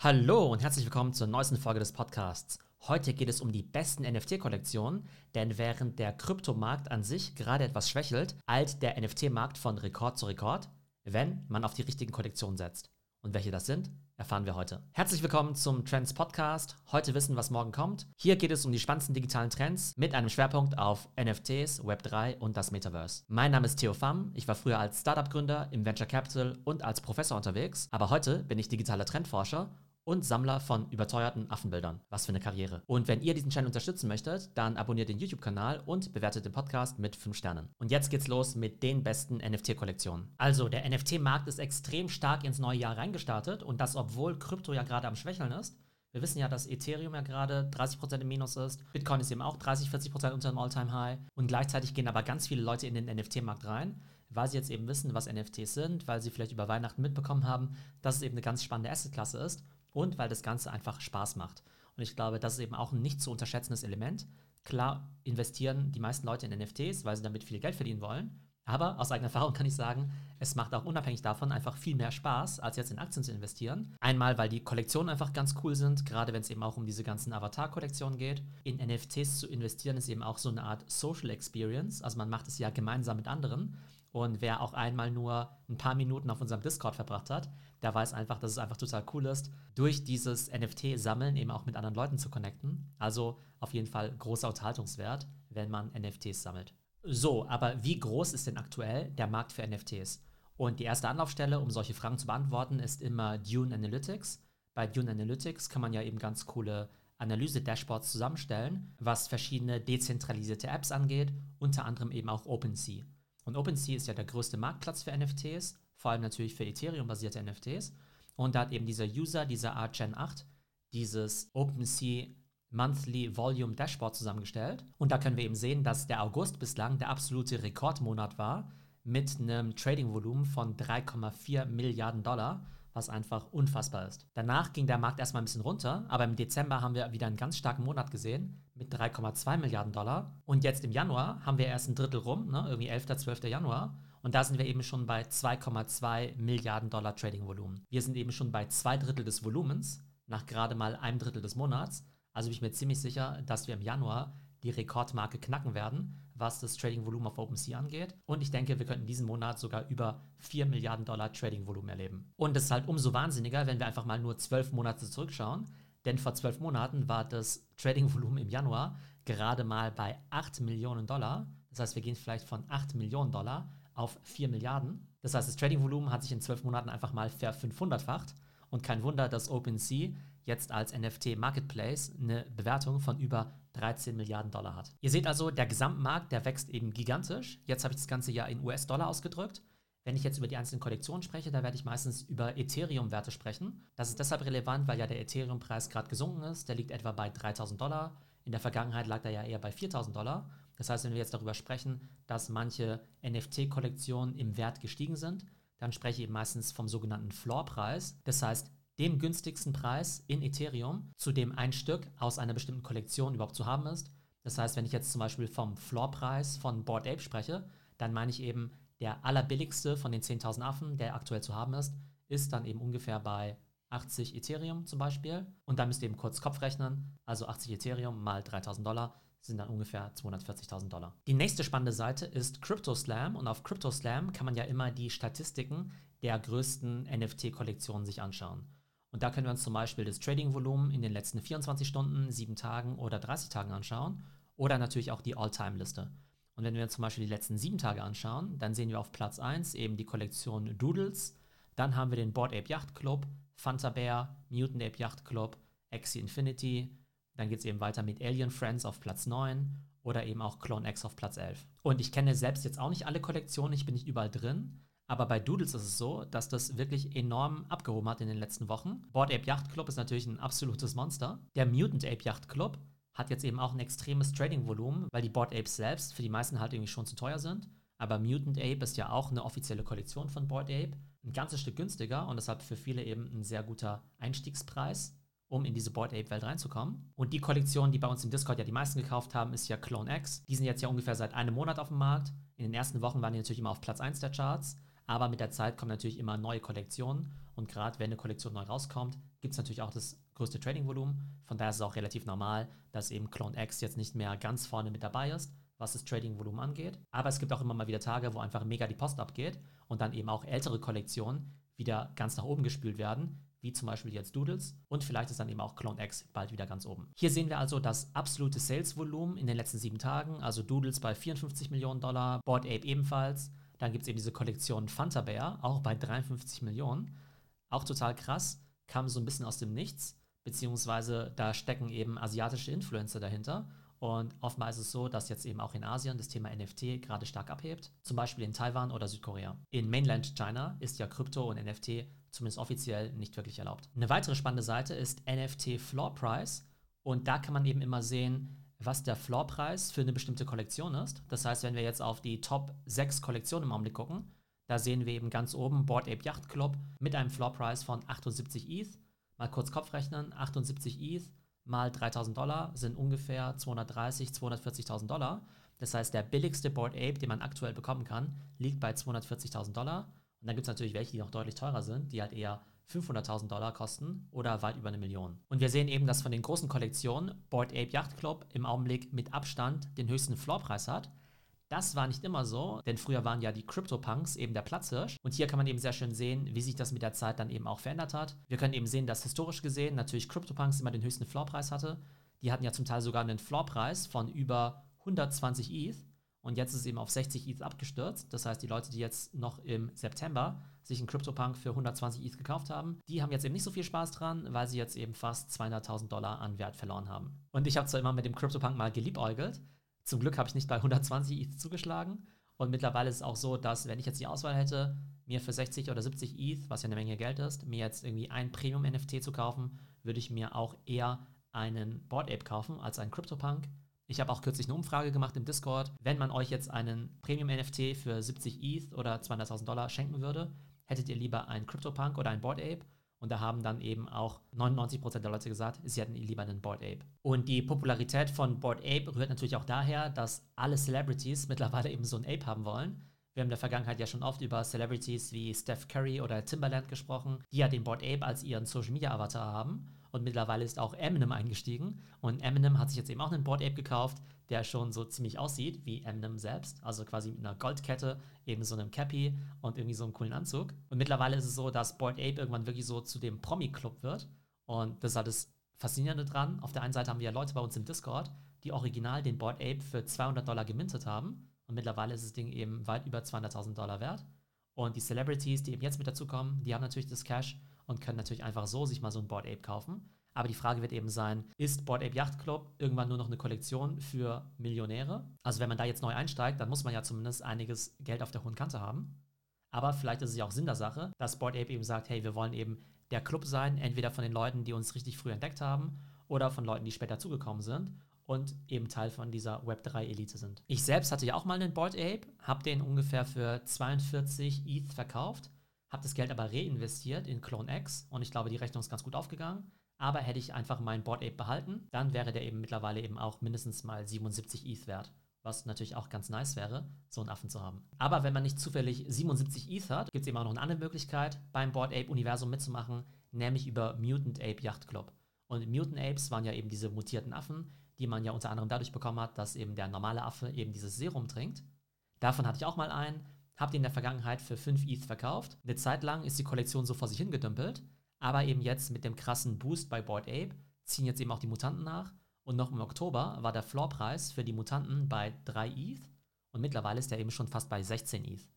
Hallo und herzlich willkommen zur neuesten Folge des Podcasts. Heute geht es um die besten NFT-Kollektionen, denn während der Kryptomarkt an sich gerade etwas schwächelt, eilt der NFT-Markt von Rekord zu Rekord, wenn man auf die richtigen Kollektionen setzt. Und welche das sind, erfahren wir heute. Herzlich willkommen zum Trends Podcast. Heute wissen, was morgen kommt. Hier geht es um die spannendsten digitalen Trends mit einem Schwerpunkt auf NFTs, Web3 und das Metaverse. Mein Name ist Theo Pham. Ich war früher als Startup-Gründer im Venture Capital und als Professor unterwegs, aber heute bin ich digitaler Trendforscher und Sammler von überteuerten Affenbildern. Was für eine Karriere. Und wenn ihr diesen Channel unterstützen möchtet, dann abonniert den YouTube-Kanal und bewertet den Podcast mit 5 Sternen. Und jetzt geht's los mit den besten NFT-Kollektionen. Also, der NFT-Markt ist extrem stark ins neue Jahr reingestartet und das, obwohl Krypto ja gerade am Schwächeln ist. Wir wissen ja, dass Ethereum ja gerade 30% im Minus ist. Bitcoin ist eben auch 30, 40% unter dem All-Time-High. Und gleichzeitig gehen aber ganz viele Leute in den NFT-Markt rein, weil sie jetzt eben wissen, was NFTs sind, weil sie vielleicht über Weihnachten mitbekommen haben, dass es eben eine ganz spannende Asset-Klasse ist und weil das Ganze einfach Spaß macht. Und ich glaube, das ist eben auch ein nicht zu unterschätzendes Element. Klar investieren die meisten Leute in NFTs, weil sie damit viel Geld verdienen wollen. Aber aus eigener Erfahrung kann ich sagen, es macht auch unabhängig davon einfach viel mehr Spaß, als jetzt in Aktien zu investieren. Einmal, weil die Kollektionen einfach ganz cool sind, gerade wenn es eben auch um diese ganzen Avatar-Kollektionen geht. In NFTs zu investieren ist eben auch so eine Art Social Experience. Also man macht es ja gemeinsam mit anderen. Und wer auch einmal nur ein paar Minuten auf unserem Discord verbracht hat, der weiß einfach, dass es einfach total cool ist, durch dieses NFT-Sammeln eben auch mit anderen Leuten zu connecten. Also auf jeden Fall großer Unterhaltungswert, wenn man NFTs sammelt. So, aber wie groß ist denn aktuell der Markt für NFTs? Und die erste Anlaufstelle, um solche Fragen zu beantworten, ist immer Dune Analytics. Bei Dune Analytics kann man ja eben ganz coole Analyse-Dashboards zusammenstellen, was verschiedene dezentralisierte Apps angeht, unter anderem eben auch OpenSea. Und OpenSea ist ja der größte Marktplatz für NFTs, vor allem natürlich für Ethereum-basierte NFTs. Und da hat eben dieser User, dieser Artgen 8, dieses OpenSea Monthly Volume Dashboard zusammengestellt. Und da können wir eben sehen, dass der August bislang der absolute Rekordmonat war mit einem Trading-Volumen von 3,4 Milliarden Dollar was einfach unfassbar ist. Danach ging der Markt erstmal ein bisschen runter, aber im Dezember haben wir wieder einen ganz starken Monat gesehen mit 3,2 Milliarden Dollar. Und jetzt im Januar haben wir erst ein Drittel rum, ne, irgendwie 11., 12. Januar. Und da sind wir eben schon bei 2,2 Milliarden Dollar Trading-Volumen. Wir sind eben schon bei zwei Drittel des Volumens, nach gerade mal einem Drittel des Monats. Also bin ich mir ziemlich sicher, dass wir im Januar die Rekordmarke knacken werden, was das Trading-Volumen auf OpenSea angeht. Und ich denke, wir könnten diesen Monat sogar über 4 Milliarden Dollar Trading-Volumen erleben. Und das ist halt umso wahnsinniger, wenn wir einfach mal nur 12 Monate zurückschauen. Denn vor 12 Monaten war das Trading-Volumen im Januar gerade mal bei 8 Millionen Dollar. Das heißt, wir gehen vielleicht von 8 Millionen Dollar auf 4 Milliarden. Das heißt, das Trading-Volumen hat sich in 12 Monaten einfach mal ver 500-facht. Und kein Wunder, dass OpenSea jetzt als NFT-Marketplace eine Bewertung von über 13 Milliarden Dollar hat. Ihr seht also, der Gesamtmarkt, der wächst eben gigantisch. Jetzt habe ich das Ganze ja in US-Dollar ausgedrückt. Wenn ich jetzt über die einzelnen Kollektionen spreche, da werde ich meistens über Ethereum-Werte sprechen. Das ist deshalb relevant, weil ja der Ethereum-Preis gerade gesunken ist. Der liegt etwa bei 3000 Dollar. In der Vergangenheit lag er ja eher bei 4000 Dollar. Das heißt, wenn wir jetzt darüber sprechen, dass manche NFT-Kollektionen im Wert gestiegen sind, dann spreche ich eben meistens vom sogenannten Floor-Preis. Das heißt, dem günstigsten Preis in Ethereum, zu dem ein Stück aus einer bestimmten Kollektion überhaupt zu haben ist. Das heißt, wenn ich jetzt zum Beispiel vom Floorpreis von Bored Ape spreche, dann meine ich eben, der allerbilligste von den 10.000 Affen, der aktuell zu haben ist, ist dann eben ungefähr bei 80 Ethereum zum Beispiel. Und da müsst ihr eben kurz Kopf rechnen. Also 80 Ethereum mal 3000 Dollar sind dann ungefähr 240.000 Dollar. Die nächste spannende Seite ist CryptoSlam und auf CryptoSlam kann man ja immer die Statistiken der größten NFT-Kollektionen sich anschauen. Und da können wir uns zum Beispiel das Trading-Volumen in den letzten 24 Stunden, 7 Tagen oder 30 Tagen anschauen oder natürlich auch die All-Time-Liste. Und wenn wir uns zum Beispiel die letzten 7 Tage anschauen, dann sehen wir auf Platz 1 eben die Kollektion Doodles, dann haben wir den Board Ape Yacht Club, Fanta Bear, Mutant Ape Yacht Club, Axie Infinity, dann geht es eben weiter mit Alien Friends auf Platz 9 oder eben auch Clone X auf Platz 11. Und ich kenne selbst jetzt auch nicht alle Kollektionen, ich bin nicht überall drin, aber bei Doodles ist es so, dass das wirklich enorm abgehoben hat in den letzten Wochen. Board Ape Yacht Club ist natürlich ein absolutes Monster. Der Mutant Ape Yacht Club hat jetzt eben auch ein extremes Trading-Volumen, weil die Board Apes selbst für die meisten halt irgendwie schon zu teuer sind. Aber Mutant Ape ist ja auch eine offizielle Kollektion von Board Ape. Ein ganzes Stück günstiger und deshalb für viele eben ein sehr guter Einstiegspreis, um in diese Board Ape Welt reinzukommen. Und die Kollektion, die bei uns im Discord ja die meisten gekauft haben, ist ja Clone X. Die sind jetzt ja ungefähr seit einem Monat auf dem Markt. In den ersten Wochen waren die natürlich immer auf Platz 1 der Charts. Aber mit der Zeit kommen natürlich immer neue Kollektionen und gerade wenn eine Kollektion neu rauskommt, gibt es natürlich auch das größte Trading-Volumen. Von daher ist es auch relativ normal, dass eben Clone X jetzt nicht mehr ganz vorne mit dabei ist, was das Trading-Volumen angeht. Aber es gibt auch immer mal wieder Tage, wo einfach mega die Post abgeht und dann eben auch ältere Kollektionen wieder ganz nach oben gespült werden, wie zum Beispiel jetzt Doodles und vielleicht ist dann eben auch Clone X bald wieder ganz oben. Hier sehen wir also das absolute Sales-Volumen in den letzten sieben Tagen, also Doodles bei 54 Millionen Dollar, Board Ape ebenfalls. Dann gibt es eben diese Kollektion Fanta Bear, auch bei 53 Millionen. Auch total krass, kam so ein bisschen aus dem Nichts, beziehungsweise da stecken eben asiatische Influencer dahinter und oftmals ist es so, dass jetzt eben auch in Asien das Thema NFT gerade stark abhebt, zum Beispiel in Taiwan oder Südkorea. In Mainland China ist ja Krypto und NFT zumindest offiziell nicht wirklich erlaubt. Eine weitere spannende Seite ist NFT Floor Price und da kann man eben immer sehen, was der Floorpreis für eine bestimmte Kollektion ist. Das heißt, wenn wir jetzt auf die Top 6 Kollektionen im Augenblick gucken, da sehen wir eben ganz oben Board Ape Yacht Club mit einem Floorpreis von 78 ETH. Mal kurz Kopf rechnen, 78 ETH mal 3000 Dollar sind ungefähr 230, 240.000 Dollar. Das heißt, der billigste Board Ape, den man aktuell bekommen kann, liegt bei 240.000 Dollar. Und dann gibt es natürlich welche, die noch deutlich teurer sind, die halt eher 500.000 Dollar kosten oder weit über eine Million. Und wir sehen eben, dass von den großen Kollektionen Board Ape Yacht Club im Augenblick mit Abstand den höchsten Floorpreis hat. Das war nicht immer so, denn früher waren ja die CryptoPunks eben der Platzhirsch. Und hier kann man eben sehr schön sehen, wie sich das mit der Zeit dann eben auch verändert hat. Wir können eben sehen, dass historisch gesehen natürlich CryptoPunks immer den höchsten Floorpreis hatte. Die hatten ja zum Teil sogar einen Floorpreis von über 120 ETH. Und jetzt ist es eben auf 60 ETH abgestürzt. Das heißt, die Leute, die jetzt noch im September sich einen CryptoPunk für 120 ETH gekauft haben, die haben jetzt eben nicht so viel Spaß dran, weil sie jetzt eben fast 200.000 Dollar an Wert verloren haben. Und ich habe zwar immer mit dem CryptoPunk mal geliebäugelt, zum Glück habe ich nicht bei 120 ETH zugeschlagen. Und mittlerweile ist es auch so, dass wenn ich jetzt die Auswahl hätte, mir für 60 oder 70 ETH, was ja eine Menge Geld ist, mir jetzt irgendwie ein Premium-NFT zu kaufen, würde ich mir auch eher einen Board Ape kaufen als einen CryptoPunk. Ich habe auch kürzlich eine Umfrage gemacht im Discord. Wenn man euch jetzt einen Premium-NFT für 70 ETH oder 200.000 Dollar schenken würde, hättet ihr lieber einen CryptoPunk oder einen Board Ape? Und da haben dann eben auch 99% der Leute gesagt, sie hätten lieber einen Board Ape. Und die Popularität von Board Ape rührt natürlich auch daher, dass alle Celebrities mittlerweile eben so ein Ape haben wollen. Wir haben in der Vergangenheit ja schon oft über Celebrities wie Steph Curry oder Timbaland gesprochen, die ja den Board Ape als ihren Social Media Avatar haben. Und mittlerweile ist auch Eminem eingestiegen. Und Eminem hat sich jetzt eben auch einen Board Ape gekauft, der schon so ziemlich aussieht wie Eminem selbst. Also quasi mit einer Goldkette, eben so einem Cappy und irgendwie so einem coolen Anzug. Und mittlerweile ist es so, dass Board Ape irgendwann wirklich so zu dem Promi-Club wird. Und das ist halt das Faszinierende dran. Auf der einen Seite haben wir ja Leute bei uns im Discord, die original den Board Ape für 200 Dollar gemintet haben. Und mittlerweile ist das Ding eben weit über 200.000 Dollar wert. Und die Celebrities, die eben jetzt mit dazukommen, die haben natürlich das Cash und können natürlich einfach so sich mal so ein Board Ape kaufen. Aber die Frage wird eben sein, ist Board Ape Yacht Club irgendwann nur noch eine Kollektion für Millionäre? Also wenn man da jetzt neu einsteigt, dann muss man ja zumindest einiges Geld auf der hohen Kante haben. Aber vielleicht ist es ja auch Sinn der Sache, dass Board Ape eben sagt, hey, wir wollen eben der Club sein, entweder von den Leuten, die uns richtig früh entdeckt haben, oder von Leuten, die später zugekommen sind und eben Teil von dieser Web3-Elite sind. Ich selbst hatte ja auch mal einen Board Ape, habe den ungefähr für 42 ETH verkauft, habe das Geld aber reinvestiert in Clone X und ich glaube, die Rechnung ist ganz gut aufgegangen. Aber hätte ich einfach meinen Board Ape behalten, dann wäre der eben mittlerweile eben auch mindestens mal 77 ETH wert. Was natürlich auch ganz nice wäre, so einen Affen zu haben. Aber wenn man nicht zufällig 77 ETH hat, gibt es eben auch noch eine andere Möglichkeit, beim Board Ape Universum mitzumachen, nämlich über Mutant Ape Yacht Club. Und Mutant Apes waren ja eben diese mutierten Affen, die man ja unter anderem dadurch bekommen hat, dass eben der normale Affe eben dieses Serum trinkt. Davon hatte ich auch mal einen, habe den in der Vergangenheit für 5 ETH verkauft. Eine Zeit lang ist die Kollektion so vor sich hingedümpelt aber eben jetzt mit dem krassen Boost bei Board Ape ziehen jetzt eben auch die Mutanten nach. Und noch im Oktober war der Floorpreis für die Mutanten bei 3 ETH und mittlerweile ist er eben schon fast bei 16 ETH.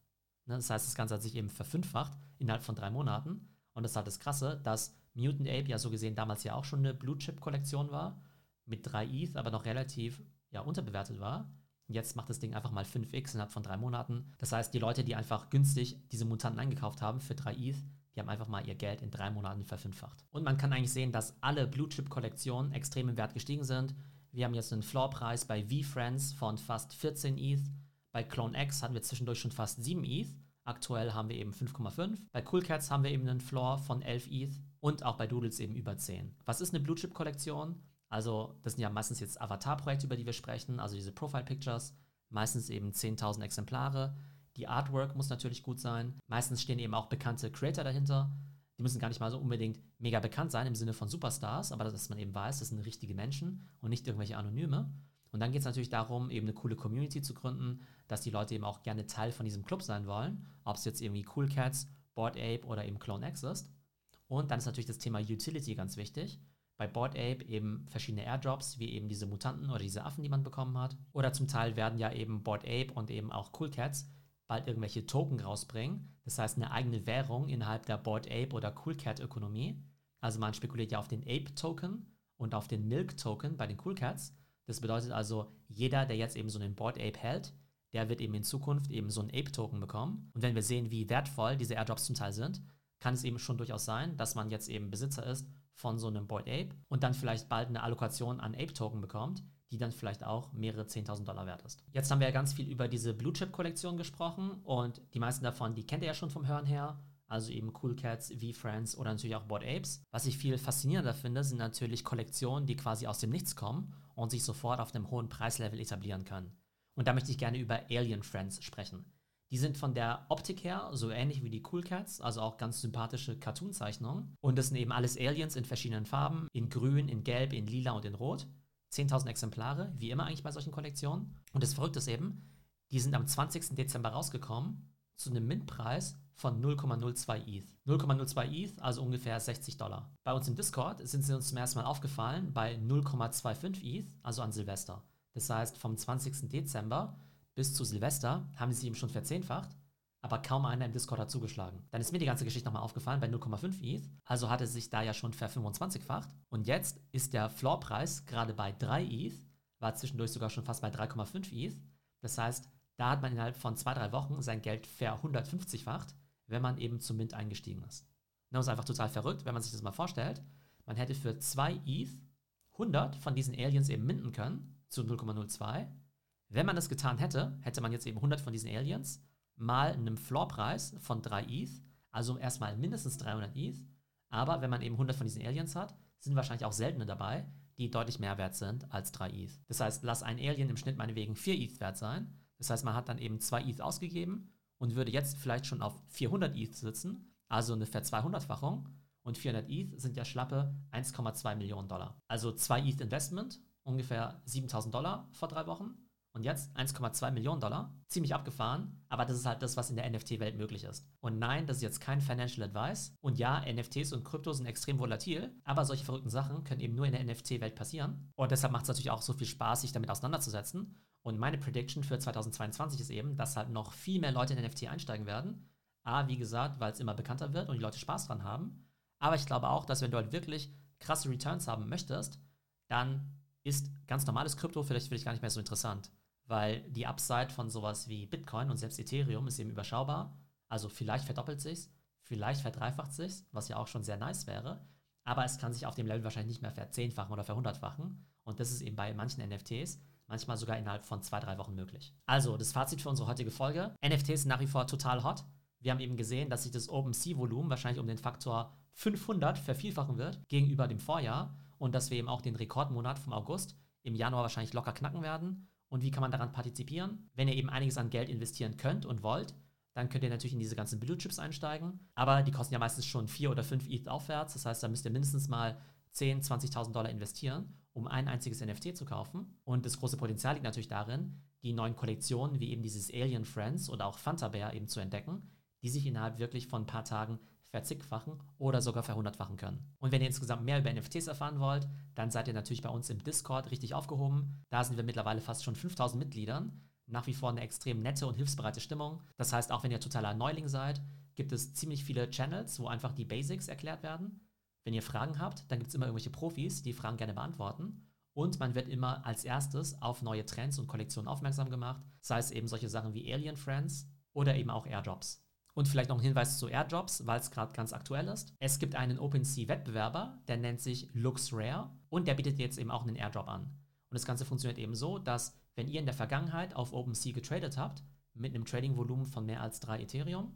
Ne, das heißt, das Ganze hat sich eben verfünffacht innerhalb von drei Monaten. Und das ist halt das Krasse, dass Mutant Ape ja so gesehen damals ja auch schon eine Blue Chip Kollektion war, mit 3 ETH, aber noch relativ ja, unterbewertet war. Jetzt macht das Ding einfach mal 5x innerhalb von drei Monaten. Das heißt, die Leute, die einfach günstig diese Mutanten eingekauft haben für 3 ETH, die haben einfach mal ihr Geld in drei Monaten verfünffacht. Und man kann eigentlich sehen, dass alle Blue Chip Kollektionen extrem im Wert gestiegen sind. Wir haben jetzt einen Floorpreis bei V-Friends von fast 14 ETH. Bei Clone X hatten wir zwischendurch schon fast 7 ETH. Aktuell haben wir eben 5,5. Bei Cool Cats haben wir eben einen Floor von 11 ETH und auch bei Doodles eben über 10. Was ist eine Blue Chip Kollektion? Also, das sind ja meistens jetzt Avatar-Projekte, über die wir sprechen, also diese Profile Pictures, meistens eben 10.000 Exemplare Die Artwork muss natürlich gut sein. Meistens stehen eben auch bekannte Creator dahinter. Die müssen gar nicht mal so unbedingt mega bekannt sein im Sinne von Superstars, aber dass man eben weiß, das sind richtige Menschen und nicht irgendwelche Anonyme. Und dann geht es natürlich darum, eben eine coole Community zu gründen, dass die Leute eben auch gerne Teil von diesem Club sein wollen, ob es jetzt irgendwie Cool Cats, Board Ape oder eben Clone X ist. Und dann ist natürlich das Thema Utility ganz wichtig. Bei Board Ape eben verschiedene Airdrops, wie eben diese Mutanten oder diese Affen, die man bekommen hat. Oder zum Teil werden ja eben Board Ape und eben auch Cool Cats bald irgendwelche Token rausbringen. Das heißt, eine eigene Währung innerhalb der Board Ape oder Cool Cat Ökonomie. Also man spekuliert ja auf den Ape Token und auf den Milk Token bei den Cool Cats. Das bedeutet also, jeder, der jetzt eben so einen Board Ape hält, der wird eben in Zukunft eben so einen Ape-Token bekommen. Und wenn wir sehen, wie wertvoll diese Airdrops zum Teil sind, kann es eben schon durchaus sein, dass man jetzt eben Besitzer ist von so einem Board Ape und dann vielleicht bald eine Allokation an Ape-Token bekommt, die dann vielleicht auch mehrere 10.000 Dollar wert ist. Jetzt haben wir ja ganz viel über diese Blue Chip-Kollektion gesprochen und die meisten davon, die kennt ihr ja schon vom Hören her. Also eben Cool Cats, V-Friends oder natürlich auch Board Apes. Was ich viel faszinierender finde, sind natürlich Kollektionen, die quasi aus dem Nichts kommen und sich sofort auf einem hohen Preislevel etablieren können. Und da möchte ich gerne über Alien Friends sprechen. Die sind von der Optik her so ähnlich wie die Cool Cats, also auch ganz sympathische Cartoon-Zeichnungen. Und das sind eben alles Aliens in verschiedenen Farben, in grün, in gelb, in lila und in rot. 10.000 Exemplare, wie immer eigentlich bei solchen Kollektionen. Und das Verrückte ist eben, die sind am 20. Dezember rausgekommen zu einem Mintpreis von 0,02 ETH. 0,02 ETH, also ungefähr 60 Dollar. Bei uns im Discord sind sie uns zum ersten Mal aufgefallen bei 0,25 ETH, also an Silvester. Das heißt, vom 20. Dezember bis zu Silvester haben sie sich eben schon verzehnfacht, aber kaum einer im Discord hat zugeschlagen. Dann ist mir die ganze Geschichte nochmal aufgefallen bei 0,5 ETH, also hat es sich da ja schon ver25-facht. Und jetzt ist der Floorpreis gerade bei 3 ETH, war zwischendurch sogar schon fast bei 3,5 ETH. Das heißt, da hat man innerhalb von zwei, drei Wochen sein Geld ver 150-facht, wenn man eben zum Mint eingestiegen ist. Das ist einfach total verrückt, wenn man sich das mal vorstellt. Man hätte für 2 ETH 100 von diesen Aliens eben minden können zu 0,02. Wenn man das getan hätte, hätte man jetzt eben 100 von diesen Aliens mal einem Floorpreis von 3 ETH, also erstmal mindestens 300 ETH. Aber wenn man eben 100 von diesen Aliens hat, sind wahrscheinlich auch seltene dabei, die deutlich mehr wert sind als 3 ETH. Das heißt, lass ein Alien im Schnitt meinetwegen 4 ETH wert sein. Das heißt, man hat dann eben 2 ETH ausgegeben und würde jetzt vielleicht schon auf 400 ETH sitzen, also eine Ver-200-fachung. Und 400 ETH sind ja schlappe 1,2 Millionen Dollar. Also 2 ETH Investment ungefähr 7000 Dollar vor drei Wochen und jetzt 1,2 Millionen Dollar. Ziemlich abgefahren, aber das ist halt das, was in der NFT-Welt möglich ist. Und nein, das ist jetzt kein Financial Advice. Und ja, NFTs und Krypto sind extrem volatil, aber solche verrückten Sachen können eben nur in der NFT-Welt passieren. Und deshalb macht es natürlich auch so viel Spaß, sich damit auseinanderzusetzen. Und meine Prediction für 2022 ist eben, dass halt noch viel mehr Leute in NFT einsteigen werden. A, wie gesagt, weil es immer bekannter wird und die Leute Spaß dran haben. Aber ich glaube auch, dass wenn du halt wirklich krasse Returns haben möchtest, dann ist ganz normales Krypto vielleicht für dich gar nicht mehr so interessant, weil die Upside von sowas wie Bitcoin und selbst Ethereum ist eben überschaubar. Also vielleicht verdoppelt sich's, vielleicht verdreifacht sich's, was ja auch schon sehr nice wäre, aber es kann sich auf dem Level wahrscheinlich nicht mehr verzehnfachen oder verhundertfachen und das ist eben bei manchen NFTs manchmal sogar innerhalb von zwei, drei Wochen möglich. Also, das Fazit für unsere heutige Folge. NFTs sind nach wie vor total hot. Wir haben eben gesehen, dass sich das OpenSea-Volumen wahrscheinlich um den Faktor 500 vervielfachen wird gegenüber dem Vorjahr und dass wir eben auch den Rekordmonat vom August im Januar wahrscheinlich locker knacken werden. Und wie kann man daran partizipieren? Wenn ihr eben einiges an Geld investieren könnt und wollt, dann könnt ihr natürlich in diese ganzen Blue Chips einsteigen. Aber die kosten ja meistens schon 4 oder 5 ETH aufwärts. Das heißt, da müsst ihr mindestens mal 10, 20.000 Dollar investieren, um ein einziges NFT zu kaufen. Und das große Potenzial liegt natürlich darin, die neuen Kollektionen wie eben dieses Alien Friends oder auch Fanta Bear eben zu entdecken, die sich innerhalb wirklich von ein paar Tagen verzigfachen oder sogar verhundertfachen können. Und wenn ihr insgesamt mehr über NFTs erfahren wollt, dann seid ihr natürlich bei uns im Discord richtig aufgehoben. Da sind wir mittlerweile fast schon 5000 Mitgliedern. Nach wie vor eine extrem nette und hilfsbereite Stimmung. Das heißt, auch wenn ihr totaler Neuling seid, gibt es ziemlich viele Channels, wo einfach die Basics erklärt werden. Wenn ihr Fragen habt, dann gibt es immer irgendwelche Profis, die Fragen gerne beantworten. Und man wird immer als erstes auf neue Trends und Kollektionen aufmerksam gemacht, sei es eben solche Sachen wie Alien Friends oder eben auch Airdrops. Und vielleicht noch ein Hinweis zu Airdrops, weil es gerade ganz aktuell ist. Es gibt einen OpenSea-Wettbewerber, der nennt sich LuxRare und der bietet jetzt eben auch einen Airdrop an. Und das Ganze funktioniert eben so, dass wenn ihr in der Vergangenheit auf OpenSea getradet habt, mit einem Trading-Volumen von mehr als 3 Ethereum,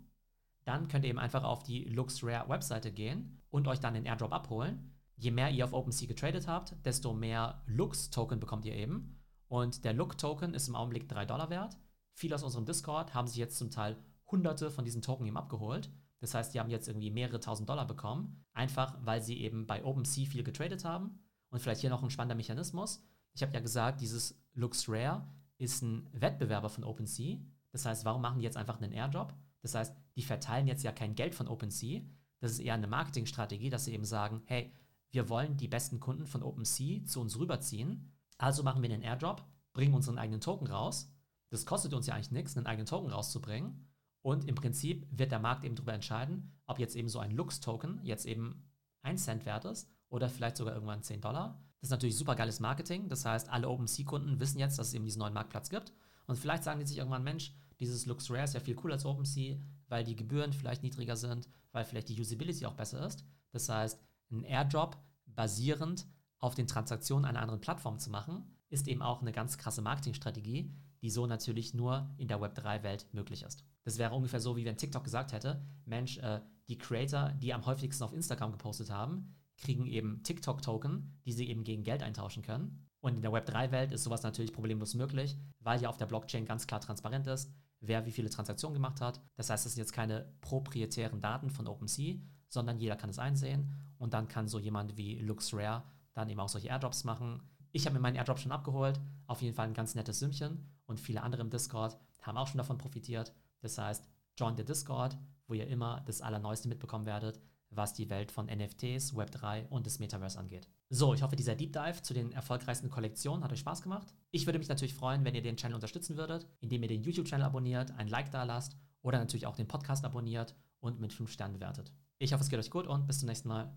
dann könnt ihr eben einfach auf die LuxRare-Webseite gehen und euch dann den Airdrop abholen. Je mehr ihr auf OpenSea getradet habt, desto mehr Lux-Token bekommt ihr eben. Und der Lux-Token ist im Augenblick 3 Dollar wert Viele aus unserem Discord haben sich jetzt zum Teil hunderte von diesen Token eben abgeholt. Das heißt, die haben jetzt irgendwie mehrere tausend Dollar bekommen, einfach weil sie eben bei OpenSea viel getradet haben. Und vielleicht hier noch ein spannender Mechanismus. Ich habe ja gesagt, dieses Looks Rare ist ein Wettbewerber von OpenSea. Das heißt, warum machen die jetzt einfach einen Airdrop? Das heißt, die verteilen jetzt ja kein Geld von OpenSea. Das ist eher eine Marketingstrategie, dass sie eben sagen, hey, wir wollen die besten Kunden von OpenSea zu uns rüberziehen. Also machen wir einen Airdrop, bringen unseren eigenen Token raus. Das kostet uns ja eigentlich nichts, einen eigenen Token rauszubringen. Und im Prinzip wird der Markt eben darüber entscheiden, ob jetzt eben so ein Lux-Token jetzt eben 1 Cent wert ist oder vielleicht sogar irgendwann 10 Dollar. Das ist natürlich super geiles Marketing. Das heißt, alle OpenSea-Kunden wissen jetzt, dass es eben diesen neuen Marktplatz gibt. Und vielleicht sagen die sich irgendwann, Mensch, dieses Lux Rare ist ja viel cooler als OpenSea, weil die Gebühren vielleicht niedriger sind, weil vielleicht die Usability auch besser ist. Das heißt, ein Airdrop basierend auf den Transaktionen einer anderen Plattform zu machen, ist eben auch eine ganz krasse Marketingstrategie, die so natürlich nur in der Web3-Welt möglich ist. Das wäre ungefähr so, wie wenn TikTok gesagt hätte, Mensch, äh, die Creator, die am häufigsten auf Instagram gepostet haben, kriegen eben TikTok-Token, die sie eben gegen Geld eintauschen können. Und in der Web3-Welt ist sowas natürlich problemlos möglich, weil ja auf der Blockchain ganz klar transparent ist, wer wie viele Transaktionen gemacht hat. Das heißt, es sind jetzt keine proprietären Daten von OpenSea, sondern jeder kann es einsehen und dann kann so jemand wie LuxRare dann eben auch solche Airdrops machen. Ich habe mir meinen Airdrop schon abgeholt, auf jeden Fall ein ganz nettes Sümmchen und viele andere im Discord haben auch schon davon profitiert. Das heißt, join the Discord, wo ihr immer das Allerneueste mitbekommen werdet, was die Welt von NFTs, Web3 und des Metaverse angeht. So, ich hoffe, dieser Deep Dive zu den erfolgreichsten Kollektionen hat euch Spaß gemacht. Ich würde mich natürlich freuen, wenn ihr den Channel unterstützen würdet, indem ihr den YouTube-Channel abonniert, ein Like da lasst oder natürlich auch den Podcast abonniert und mit 5 Sternen bewertet. Ich hoffe, es geht euch gut und bis zum nächsten Mal.